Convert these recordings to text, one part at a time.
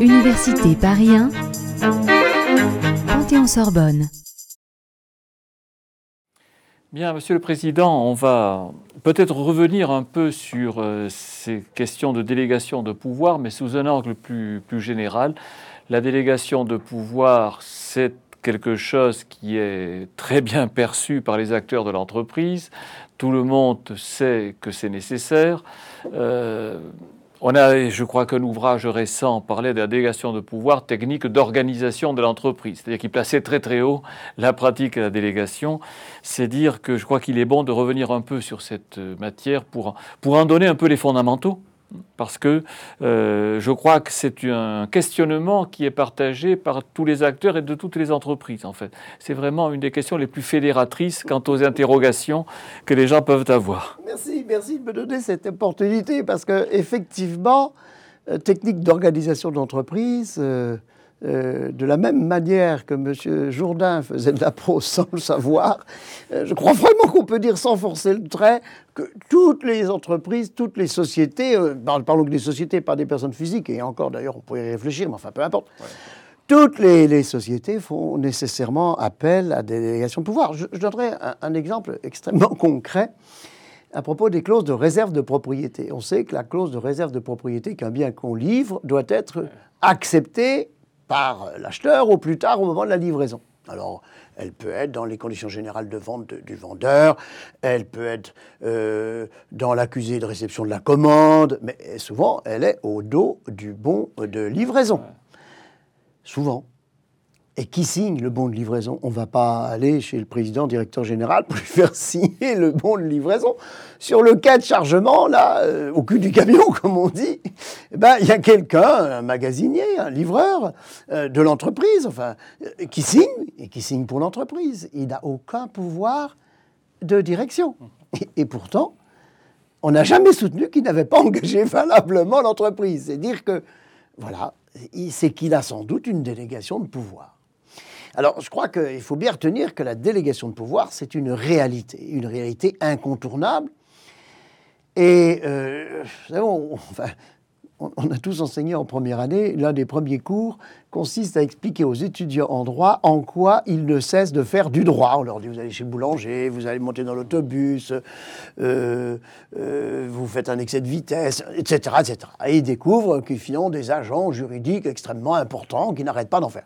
Université Paris 1, Panthéon-Sorbonne. Bien, Monsieur le Président, on va peut-être revenir un peu sur euh, ces questions de délégation de pouvoir, mais sous un angle plus, plus général. La délégation de pouvoir, c'est quelque chose qui est très bien perçu par les acteurs de l'entreprise. Tout le monde sait que c'est nécessaire. Euh, on a, je crois qu'un ouvrage récent parlait de la délégation de pouvoir technique d'organisation de l'entreprise, c'est-à-dire qu'il plaçait très très haut la pratique de la délégation. C'est dire que je crois qu'il est bon de revenir un peu sur cette matière pour, pour en donner un peu les fondamentaux parce que euh, je crois que c'est un questionnement qui est partagé par tous les acteurs et de toutes les entreprises, en fait. C'est vraiment une des questions les plus fédératrices quant aux interrogations que les gens peuvent avoir. Merci, merci de me donner cette opportunité, parce que effectivement, euh, technique d'organisation d'entreprise, euh, euh, de la même manière que M. Jourdain faisait de la prose sans le savoir, euh, je crois vraiment qu'on peut dire sans forcer le trait que toutes les entreprises, toutes les sociétés, euh, parlons des sociétés, pas des personnes physiques, et encore d'ailleurs on pourrait y réfléchir, mais enfin peu importe, toutes les, sociétés font nécessairement appel à des délégations de pouvoir. Je, donnerai un, exemple extrêmement concret à propos des clauses de réserve de propriété. On sait que la clause de réserve de propriété qu'un bien qu'on livre doit être acceptée par l'acheteur au plus tard au moment de la livraison. Alors, elle peut être dans les conditions générales de vente du vendeur, elle peut être euh, dans l'accusé de réception de la commande, mais souvent, elle est au dos du bon de livraison. Souvent. Et qui signe le bon de livraison? On ne va pas aller chez le président, directeur général, pour lui faire signer le bon de livraison. Sur le cas de chargement, là, euh, au cul du camion, comme on dit, eh ben, il y a quelqu'un, un magasinier, un livreur euh, de l'entreprise, enfin, euh, qui signe, et qui signe pour l'entreprise. Il n'a aucun pouvoir de direction. Et, et pourtant, on n'a jamais soutenu qu'il n'avait pas engagé valablement l'entreprise. C'est dire que, voilà, c'est qu'il a sans doute une délégation de pouvoir. Alors, je crois qu'il faut bien retenir que la délégation de pouvoir, c'est une réalité, une réalité incontournable. Et, euh, on, on, a tous enseigné en première année, l'un des premiers cours consiste à expliquer aux étudiants en droit en quoi ils ne cessent de faire du droit. On leur dit, vous allez chez le boulanger, vous allez monter dans l'autobus, euh, euh, vous faites un excès de vitesse, etc. etc. Et ils découvrent qu'ils ont des agents juridiques extrêmement importants qui n'arrêtent pas d'en faire.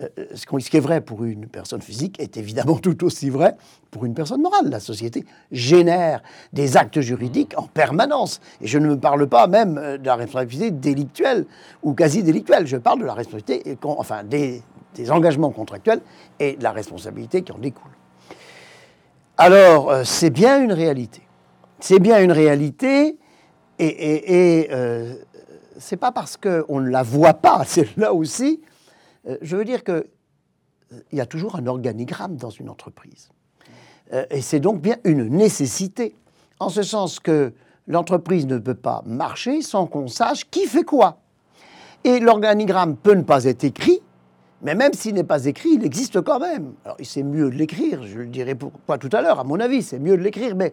Euh, ce qui est vrai pour une personne physique est évidemment tout aussi vrai pour une personne morale. La société génère des actes juridiques en permanence. Et je ne me parle pas même euh, de la responsabilité délictuelle ou quasi délictuelle. Je parle de la responsabilité, enfin, des, engagements contractuels et de la responsabilité qui en découle. Alors, euh, c'est bien une réalité. C'est bien une réalité et, c'est pas parce qu'on ne la voit pas, c'est là aussi je veux dire qu'il euh, y a toujours un organigramme dans une entreprise. Euh, et c'est donc bien une nécessité, en ce sens que l'entreprise ne peut pas marcher sans qu'on sache qui fait quoi. Et l'organigramme peut ne pas être écrit, mais même s'il n'est pas écrit, il existe quand même. Alors, c'est mieux de l'écrire, je le dirai pourquoi tout à l'heure, à mon avis, c'est mieux de l'écrire, mais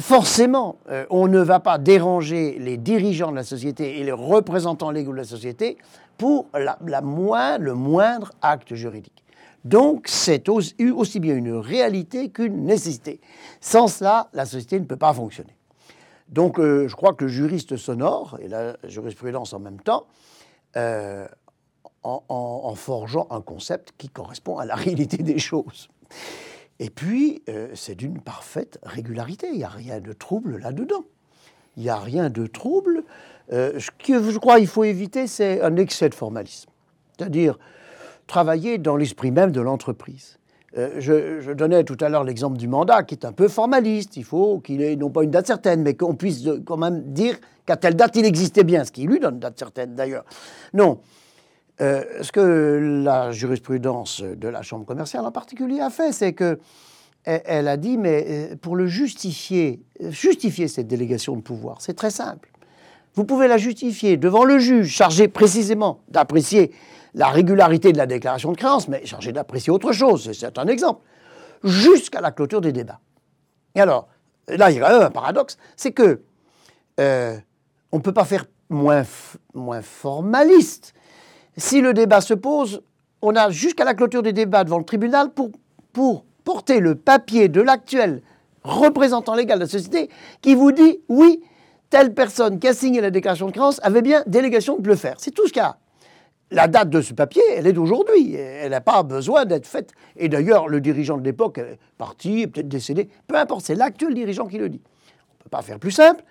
forcément, on ne va pas déranger les dirigeants de la société et les représentants légaux de la société pour la, le moindre acte juridique. Donc c'est aussi, bien une réalité qu'une nécessité. Sans cela, la société ne peut pas fonctionner. Donc euh, je crois que le juriste sonore, et la jurisprudence en même temps, euh, en, forgeant un concept qui correspond à la réalité des choses. Et puis, euh, c'est d'une parfaite régularité. Il n'y a rien de trouble là-dedans. Il n'y a rien de trouble. Euh, ce que je crois qu'il faut éviter, c'est un excès de formalisme. C'est-à-dire travailler dans l'esprit même de l'entreprise. Euh, je, donnais tout à l'heure l'exemple du mandat qui est un peu formaliste. Il faut qu'il ait non pas une date certaine, mais qu'on puisse quand même dire qu'à telle date il existait bien, ce qui lui donne une date certaine d'ailleurs. Non. Euh, ce que la jurisprudence de la Chambre commerciale en particulier a fait, c'est que elle a dit, mais pour le justifier, justifier cette délégation de pouvoir, c'est très simple. Vous pouvez la justifier devant le juge, chargé précisément d'apprécier la régularité de la déclaration de créance, mais chargé d'apprécier autre chose, c'est un exemple, jusqu'à la clôture des débats. Et alors, là, il y a quand même un paradoxe, c'est que euh, on ne peut pas faire moins, formaliste. Si le débat se pose, on a jusqu'à la clôture des débats devant le tribunal pour porter le papier de l'actuel représentant légal de la société qui vous dit oui, telle personne qui a signé la déclaration de créance avait bien délégation de le faire. C'est tout ce qu'il y a. La date de ce papier, elle est d'aujourd'hui. Elle n'a pas besoin d'être faite. Et d'ailleurs, le dirigeant de l'époque est parti, peut-être décédé. Peu importe, c'est l'actuel dirigeant qui le dit. On ne peut pas faire plus simple.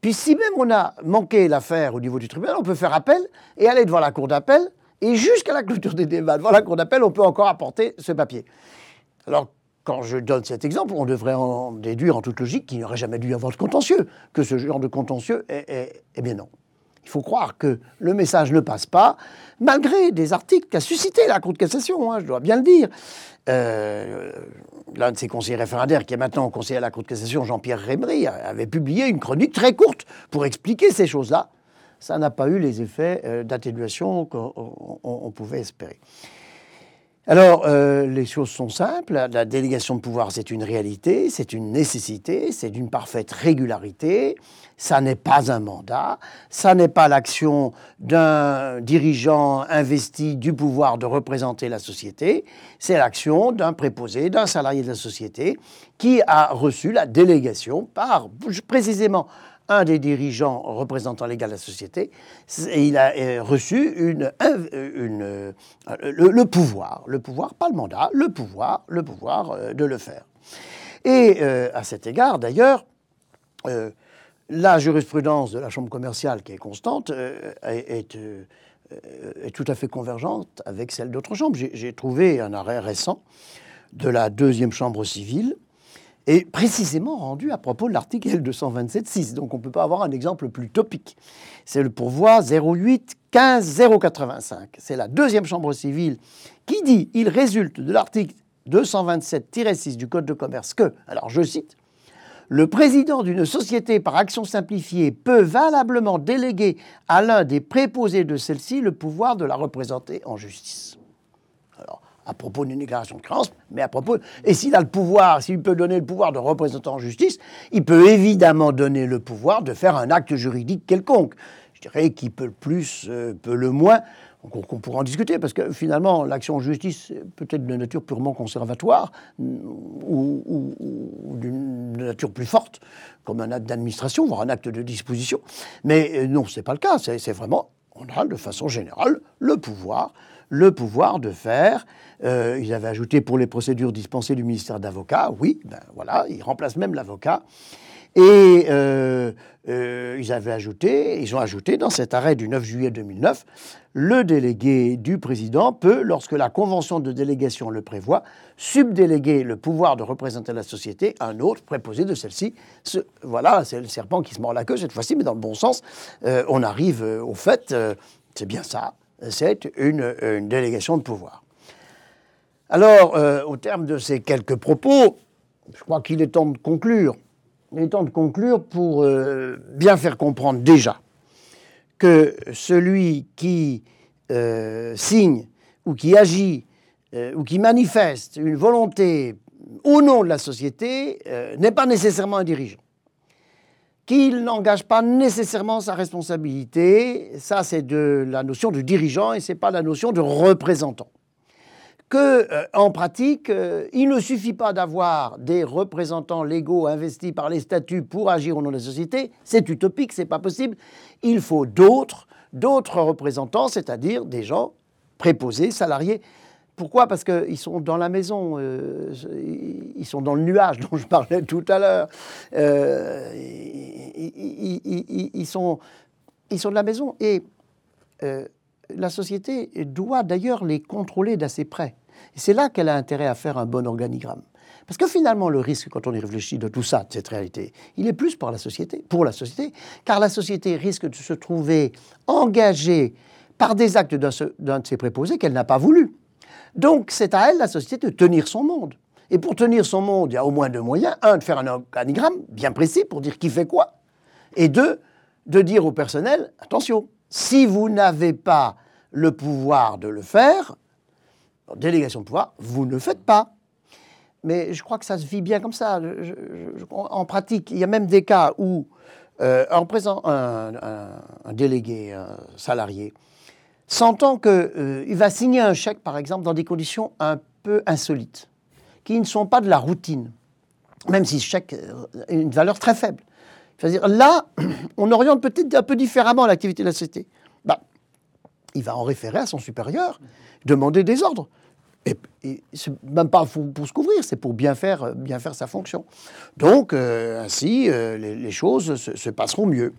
Puis si même on a manqué l'affaire au niveau du tribunal, on peut faire appel et aller devant la cour d'appel. Et jusqu'à la clôture des débats devant la cour d'appel, on peut encore apporter ce papier. Alors, quand je donne cet exemple, on devrait en déduire en toute logique qu'il n'y aurait jamais dû y avoir de contentieux, que ce genre de contentieux est, eh bien non. Il faut croire que le message ne passe pas, malgré des articles qu'a suscité la Cour de cassation, hein, je dois bien le dire. Euh, l'un de ses conseillers référendaires, qui est maintenant conseiller à la Cour de cassation, Jean-Pierre Rémery, avait publié une chronique très courte pour expliquer ces choses-là. Ça n'a pas eu les effets euh, d'atténuation qu'on pouvait espérer. Alors, euh, les choses sont simples. La délégation de pouvoir, c'est une réalité, c'est une nécessité, c'est d'une parfaite régularité. Ça n'est pas un mandat, ça n'est pas l'action d'un dirigeant investi du pouvoir de représenter la société, c'est l'action d'un préposé, d'un salarié de la société qui a reçu la délégation par précisément un des dirigeants représentant légal de la société, il a euh, reçu une, euh, le, pouvoir, le pouvoir, pas le mandat, le pouvoir, le pouvoir euh, de le faire. Et à cet égard, d'ailleurs, la jurisprudence de la Chambre commerciale, qui est constante, est, tout à fait convergente avec celle d'autres chambres. J'ai trouvé un arrêt récent de la deuxième Chambre civile et précisément rendu à propos de l'article L227.6. Donc on ne peut pas avoir un exemple plus topique. C'est le pourvoi 08 15 085. C'est la deuxième chambre civile qui dit il résulte de l'article 227-6 du Code de commerce que, alors je cite, le président d'une société par action simplifiée peut valablement déléguer à l'un des préposés de celle-ci le pouvoir de la représenter en justice à propos d'une déclaration de créance, mais à propos. Et s'il a le pouvoir, s'il peut donner le pouvoir de représentant en justice, il peut évidemment donner le pouvoir de faire un acte juridique quelconque. Je dirais qu'il peut le plus, euh, peut le moins. On, on pourra en discuter, parce que finalement, l'action en justice est peut-être de nature purement conservatoire mm, ou, d'une nature plus forte, comme un acte d'administration, voire un acte de disposition. Mais euh, non, ce n'est pas le cas. C'est vraiment, on a de façon générale le pouvoir le pouvoir de faire. Euh, ils avaient ajouté pour les procédures dispensées du ministère d'avocat, oui, ben voilà, ils remplacent même l'avocat. Et euh, euh, ils avaient ajouté, ils ont ajouté dans cet arrêt du 9 juillet 2009, le délégué du président peut, lorsque la convention de délégation le prévoit, subdéléguer le pouvoir de représenter la société à un autre préposé de celle-ci. voilà, c'est le serpent qui se mord la queue cette fois-ci, mais dans le bon sens. on arrive au fait, c'est bien ça c'est une, délégation de pouvoir. Alors, euh, au terme de ces quelques propos, je crois qu'il est temps de conclure. Il est temps de conclure pour euh, bien faire comprendre déjà que celui qui euh, signe ou qui agit ou qui manifeste une volonté au nom de la société n'est pas nécessairement un dirigeant qu'il n'engage pas nécessairement sa responsabilité. Ça, c'est de la notion de dirigeant et ce n'est pas la notion de représentant. Que, euh, en pratique, euh, il ne suffit pas d'avoir des représentants légaux investis par les statuts pour agir au nom de la société. C'est utopique, c'est pas possible. Il faut d'autres, d'autres représentants, c'est-à-dire des gens préposés, salariés. Pourquoi? Parce qu'ils sont dans la maison, euh, ils sont dans le nuage dont je parlais tout à l'heure. Euh, ils, sont, ils sont de la maison. Et la société doit d'ailleurs les contrôler d'assez près. Et c'est là qu'elle a intérêt à faire un bon organigramme. Parce que finalement, le risque, quand on y réfléchit de tout ça, de cette réalité, il est plus pour la société, pour la société, car la société risque de se trouver engagée par des actes d'un de ses préposés qu'elle n'a pas voulu. Donc c'est à elle, la société, de tenir son monde. Et pour tenir son monde, il y a au moins deux moyens. Un, de faire un organigramme bien précis pour dire qui fait quoi. Et deux, de dire au personnel, attention, si vous n'avez pas le pouvoir de le faire, délégation de pouvoir, vous ne faites pas. Mais je crois que ça se vit bien comme ça. en pratique, il y a même des cas où euh, un, délégué, un salarié, sentant qu'il euh, va signer un chèque, par exemple, dans des conditions un peu insolites, qui ne sont pas de la routine, même si ce chèque a une valeur très faible. C'est-à-dire là, on oriente peut-être un peu différemment l'activité de la société. Il va en référer à son supérieur, demander des ordres. Et, même pas pour, se couvrir, c'est pour bien faire, bien faire sa fonction. Donc, euh, ainsi, euh, les, choses se, passeront mieux.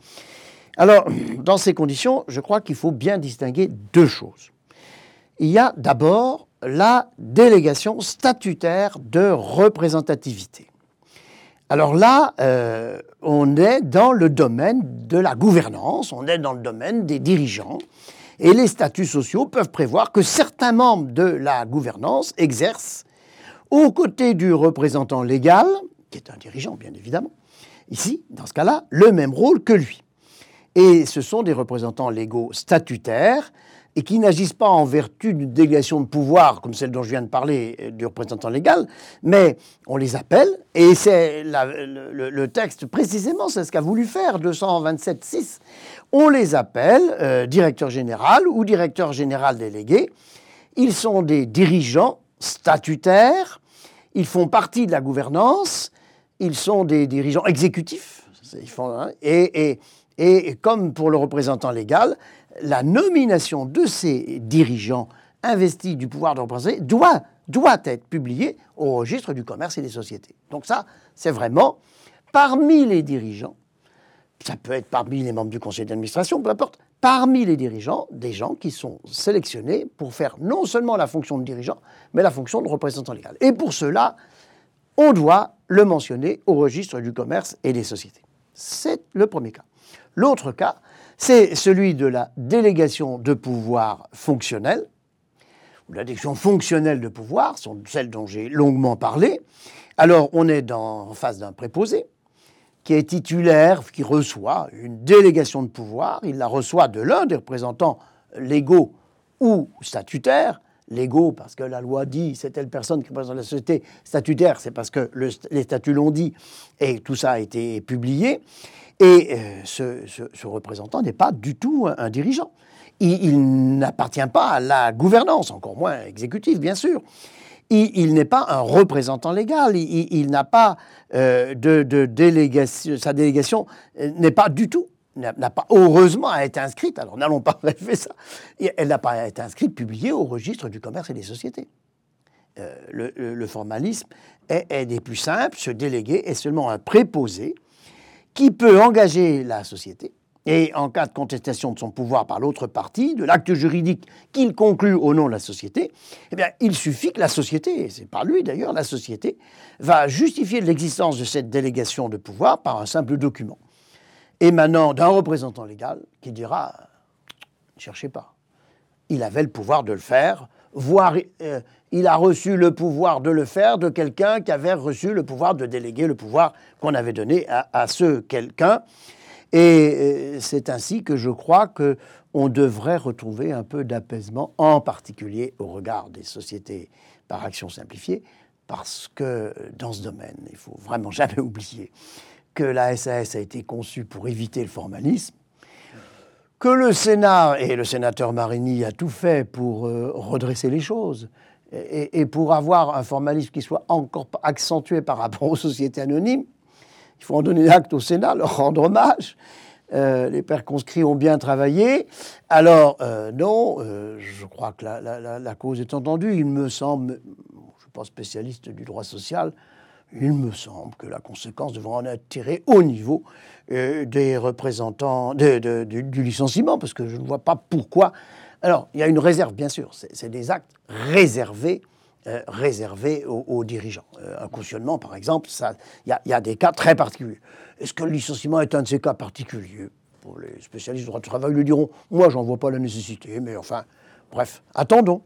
Alors, dans ces conditions, je crois qu'il faut bien distinguer deux choses. Il y a d'abord la délégation statutaire de représentativité. Alors là, euh, on est dans le domaine de la gouvernance, on est dans le domaine des dirigeants. Et les statuts sociaux peuvent prévoir que certains membres de la gouvernance exercent, aux côtés du représentant légal, qui est un dirigeant bien évidemment, ici, dans ce cas-là, le même rôle que lui. Et ce sont des représentants légaux statutaires et qui n'agissent pas en vertu d'une délégation de pouvoir, comme celle dont je viens de parler, euh, du représentant légal, mais on les appelle, et c'est le, texte précisément, c'est ce qu'a voulu faire 227.6, on les appelle euh, directeur général ou directeur général délégué. Ils sont des dirigeants statutaires, ils font partie de la gouvernance, ils sont des dirigeants exécutifs, hein, et, et comme pour le représentant légal, la nomination de ces dirigeants investis du pouvoir de représenter doit, doit être publiée au registre du commerce et des sociétés. Donc ça, c'est vraiment parmi les dirigeants, ça peut être parmi les membres du conseil d'administration, peu importe, parmi les dirigeants, des gens qui sont sélectionnés pour faire non seulement la fonction de dirigeant, mais la fonction de représentant légal. Et pour cela, on doit le mentionner au registre du commerce et des sociétés. C'est le premier cas. L'autre cas, c'est celui de la délégation de pouvoir fonctionnelle, ou la délégation fonctionnelle de pouvoir, sont celles dont j'ai longuement parlé. Alors, on est en face d'un préposé qui est titulaire, qui reçoit une délégation de pouvoir. Il la reçoit de l'un des représentants légaux ou statutaires. Légaux, parce que la loi dit c'est telle personne qui représente la société. Statutaire, c'est parce que les statuts l'ont dit et tout ça a été publié. Et euh, ce, représentant n'est pas du tout un, dirigeant. Il, n'appartient pas à la gouvernance, encore moins exécutive, bien sûr. Il, n'est pas un représentant légal. Il, n'a pas euh, de, délégation. Sa délégation euh, n'est pas du tout n'a pas heureusement été inscrite, alors n'allons pas rêver ça, elle n'a pas été inscrite, publiée au registre du commerce et des sociétés. le, formalisme est, des plus simples, ce délégué est seulement un préposé qui peut engager la société et en cas de contestation de son pouvoir par l'autre partie, de l'acte juridique qu'il conclut au nom de la société, eh il suffit que la société, et c'est pas lui d'ailleurs, la société, va justifier l'existence de cette délégation de pouvoir par un simple document émanant d'un représentant légal qui dira ne cherchez pas. Il avait le pouvoir de le faire, voire euh, il a reçu le pouvoir de le faire de quelqu'un qui avait reçu le pouvoir de déléguer le pouvoir qu'on avait donné à, ce quelqu'un. Et euh, c'est ainsi que je crois que on devrait retrouver un peu d'apaisement, en particulier au regard des sociétés par action simplifiée, parce que dans ce domaine, il faut vraiment jamais oublier que la SAS a été conçue pour éviter le formalisme, que le Sénat et le sénateur Marini a tout fait pour euh, redresser les choses, et, pour avoir un formalisme qui soit encore accentué par rapport aux sociétés anonymes, il faut en donner acte au Sénat, leur rendre hommage. Euh, les pères conscrits ont bien travaillé. Alors, euh, non, je crois que la, cause est entendue. Il me semble, je ne suis pas spécialiste du droit social, il me semble que la conséquence devra en être tirée au niveau des représentants du licenciement, parce que je ne vois pas pourquoi alors, il y a une réserve, bien sûr. C'est des actes réservés, euh, aux, dirigeants. Euh, un cautionnement, par exemple, il y, a des cas très particuliers. Est-ce que le licenciement est un de ces cas particuliers? Pour les spécialistes du droit du travail le diront. Moi, j'en vois pas la nécessité, mais enfin, bref, attendons.